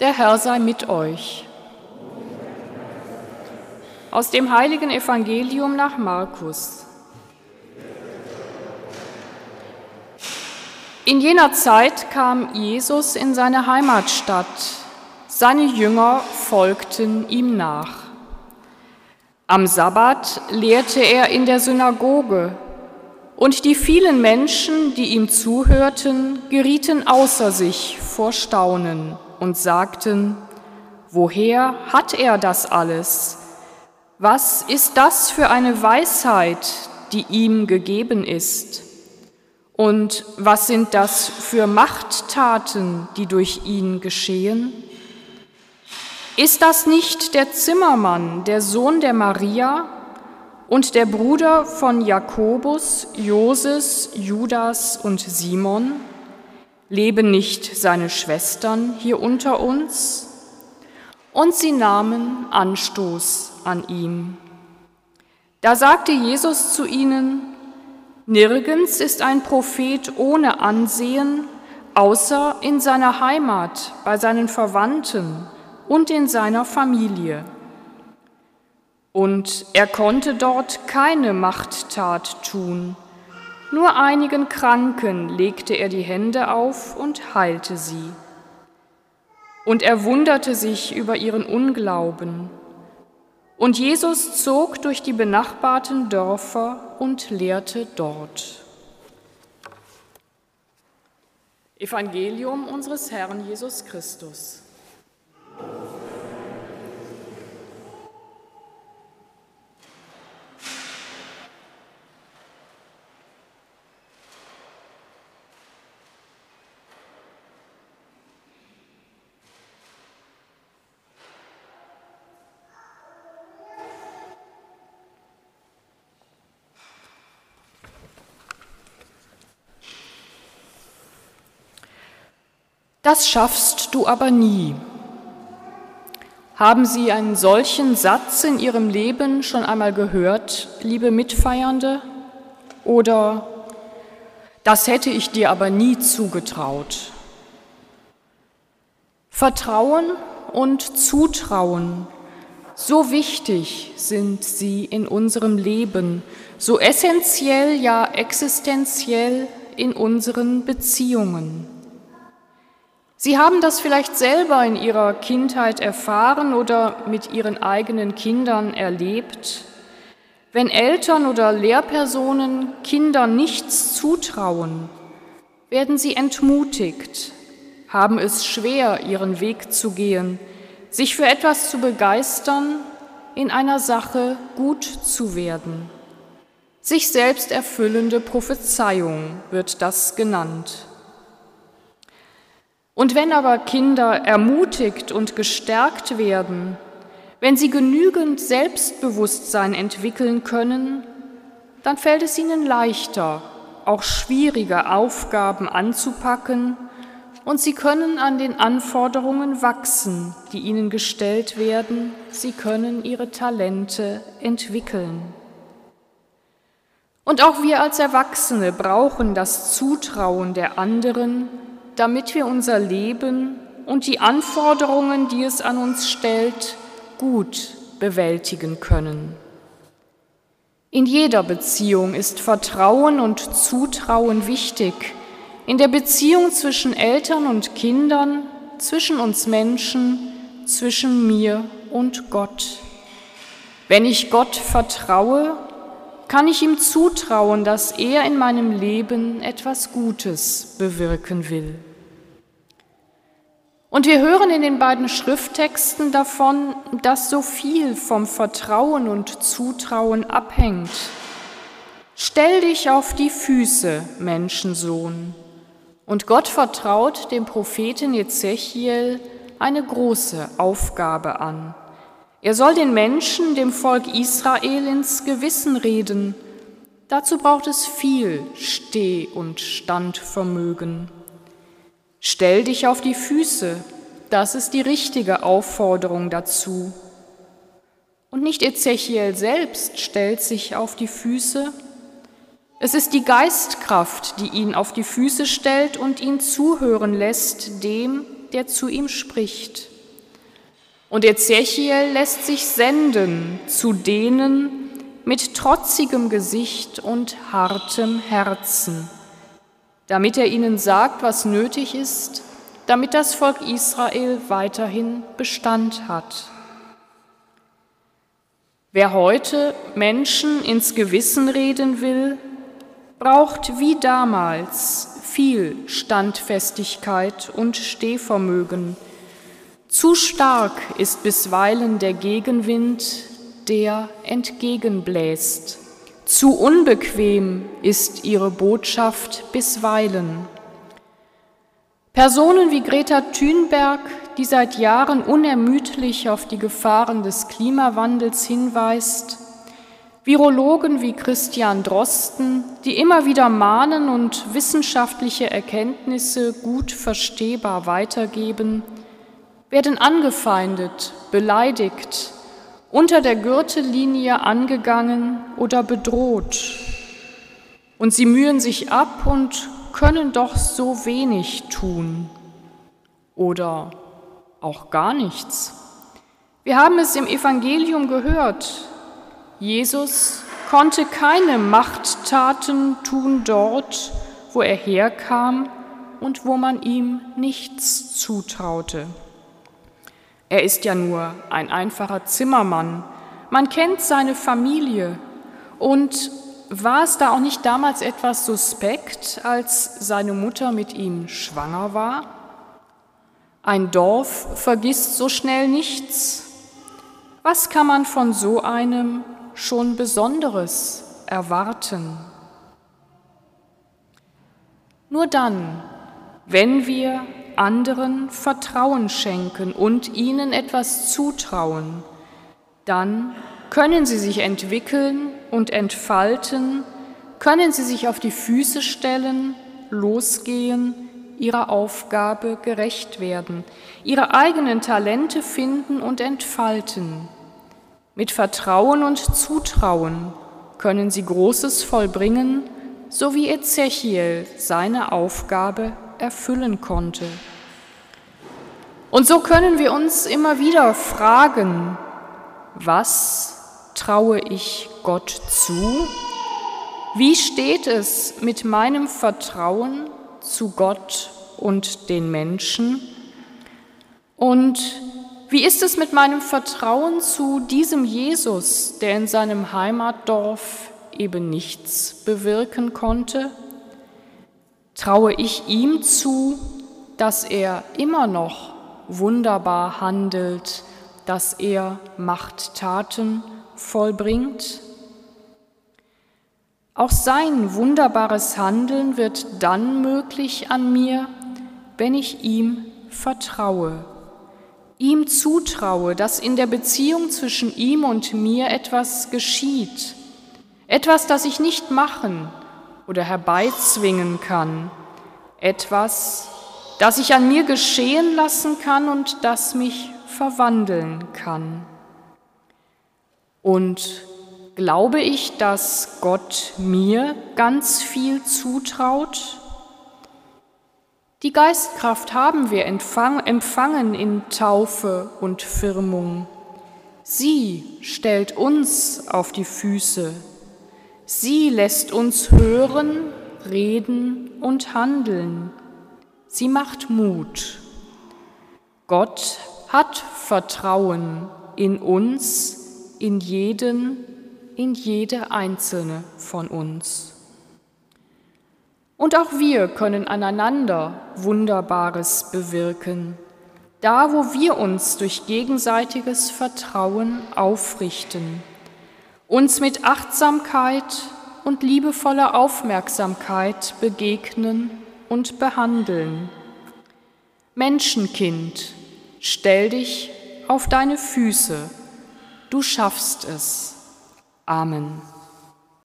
Der Herr sei mit euch. Aus dem heiligen Evangelium nach Markus. In jener Zeit kam Jesus in seine Heimatstadt. Seine Jünger folgten ihm nach. Am Sabbat lehrte er in der Synagoge, und die vielen Menschen, die ihm zuhörten, gerieten außer sich vor Staunen und sagten, woher hat er das alles? Was ist das für eine Weisheit, die ihm gegeben ist? Und was sind das für Machttaten, die durch ihn geschehen? Ist das nicht der Zimmermann, der Sohn der Maria und der Bruder von Jakobus, Joses, Judas und Simon? Leben nicht seine Schwestern hier unter uns? Und sie nahmen Anstoß an ihm. Da sagte Jesus zu ihnen, Nirgends ist ein Prophet ohne Ansehen, außer in seiner Heimat, bei seinen Verwandten und in seiner Familie. Und er konnte dort keine Machttat tun, nur einigen Kranken legte er die Hände auf und heilte sie. Und er wunderte sich über ihren Unglauben. Und Jesus zog durch die benachbarten Dörfer und lehrte dort. Evangelium unseres Herrn Jesus Christus. Das schaffst du aber nie. Haben Sie einen solchen Satz in Ihrem Leben schon einmal gehört, liebe Mitfeiernde? Oder das hätte ich dir aber nie zugetraut. Vertrauen und Zutrauen, so wichtig sind sie in unserem Leben, so essentiell, ja existenziell in unseren Beziehungen. Sie haben das vielleicht selber in Ihrer Kindheit erfahren oder mit Ihren eigenen Kindern erlebt. Wenn Eltern oder Lehrpersonen Kindern nichts zutrauen, werden sie entmutigt, haben es schwer, ihren Weg zu gehen, sich für etwas zu begeistern, in einer Sache gut zu werden. Sich selbst erfüllende Prophezeiung wird das genannt. Und wenn aber Kinder ermutigt und gestärkt werden, wenn sie genügend Selbstbewusstsein entwickeln können, dann fällt es ihnen leichter, auch schwierige Aufgaben anzupacken und sie können an den Anforderungen wachsen, die ihnen gestellt werden, sie können ihre Talente entwickeln. Und auch wir als Erwachsene brauchen das Zutrauen der anderen, damit wir unser Leben und die Anforderungen, die es an uns stellt, gut bewältigen können. In jeder Beziehung ist Vertrauen und Zutrauen wichtig. In der Beziehung zwischen Eltern und Kindern, zwischen uns Menschen, zwischen mir und Gott. Wenn ich Gott vertraue, kann ich ihm zutrauen, dass er in meinem Leben etwas Gutes bewirken will. Und wir hören in den beiden Schrifttexten davon, dass so viel vom Vertrauen und Zutrauen abhängt. Stell dich auf die Füße, Menschensohn. Und Gott vertraut dem Propheten Ezechiel eine große Aufgabe an. Er soll den Menschen, dem Volk Israel, ins Gewissen reden. Dazu braucht es viel Steh- und Standvermögen. Stell dich auf die Füße, das ist die richtige Aufforderung dazu. Und nicht Ezechiel selbst stellt sich auf die Füße, es ist die Geistkraft, die ihn auf die Füße stellt und ihn zuhören lässt dem, der zu ihm spricht. Und Ezechiel lässt sich senden zu denen mit trotzigem Gesicht und hartem Herzen, damit er ihnen sagt, was nötig ist, damit das Volk Israel weiterhin Bestand hat. Wer heute Menschen ins Gewissen reden will, braucht wie damals viel Standfestigkeit und Stehvermögen. Zu stark ist bisweilen der Gegenwind, der entgegenbläst. Zu unbequem ist ihre Botschaft bisweilen. Personen wie Greta Thunberg, die seit Jahren unermüdlich auf die Gefahren des Klimawandels hinweist, Virologen wie Christian Drosten, die immer wieder mahnen und wissenschaftliche Erkenntnisse gut verstehbar weitergeben, werden angefeindet, beleidigt, unter der Gürtellinie angegangen oder bedroht. Und sie mühen sich ab und können doch so wenig tun oder auch gar nichts. Wir haben es im Evangelium gehört, Jesus konnte keine Machttaten tun dort, wo er herkam und wo man ihm nichts zutraute. Er ist ja nur ein einfacher Zimmermann. Man kennt seine Familie. Und war es da auch nicht damals etwas suspekt, als seine Mutter mit ihm schwanger war? Ein Dorf vergisst so schnell nichts. Was kann man von so einem schon Besonderes erwarten. Nur dann, wenn wir anderen Vertrauen schenken und ihnen etwas zutrauen, dann können sie sich entwickeln und entfalten, können sie sich auf die Füße stellen, losgehen, ihrer Aufgabe gerecht werden, ihre eigenen Talente finden und entfalten. Mit Vertrauen und Zutrauen können sie Großes vollbringen, so wie Ezechiel seine Aufgabe erfüllen konnte. Und so können wir uns immer wieder fragen, was traue ich Gott zu? Wie steht es mit meinem Vertrauen zu Gott und den Menschen? Und wie ist es mit meinem Vertrauen zu diesem Jesus, der in seinem Heimatdorf eben nichts bewirken konnte? Traue ich ihm zu, dass er immer noch wunderbar handelt, dass er Machttaten vollbringt? Auch sein wunderbares Handeln wird dann möglich an mir, wenn ich ihm vertraue ihm zutraue, dass in der Beziehung zwischen ihm und mir etwas geschieht, etwas, das ich nicht machen oder herbeizwingen kann, etwas, das ich an mir geschehen lassen kann und das mich verwandeln kann. Und glaube ich, dass Gott mir ganz viel zutraut? Die Geistkraft haben wir empfangen in Taufe und Firmung. Sie stellt uns auf die Füße. Sie lässt uns hören, reden und handeln. Sie macht Mut. Gott hat Vertrauen in uns, in jeden, in jede einzelne von uns. Und auch wir können aneinander Wunderbares bewirken, da wo wir uns durch gegenseitiges Vertrauen aufrichten, uns mit Achtsamkeit und liebevoller Aufmerksamkeit begegnen und behandeln. Menschenkind, stell dich auf deine Füße, du schaffst es. Amen.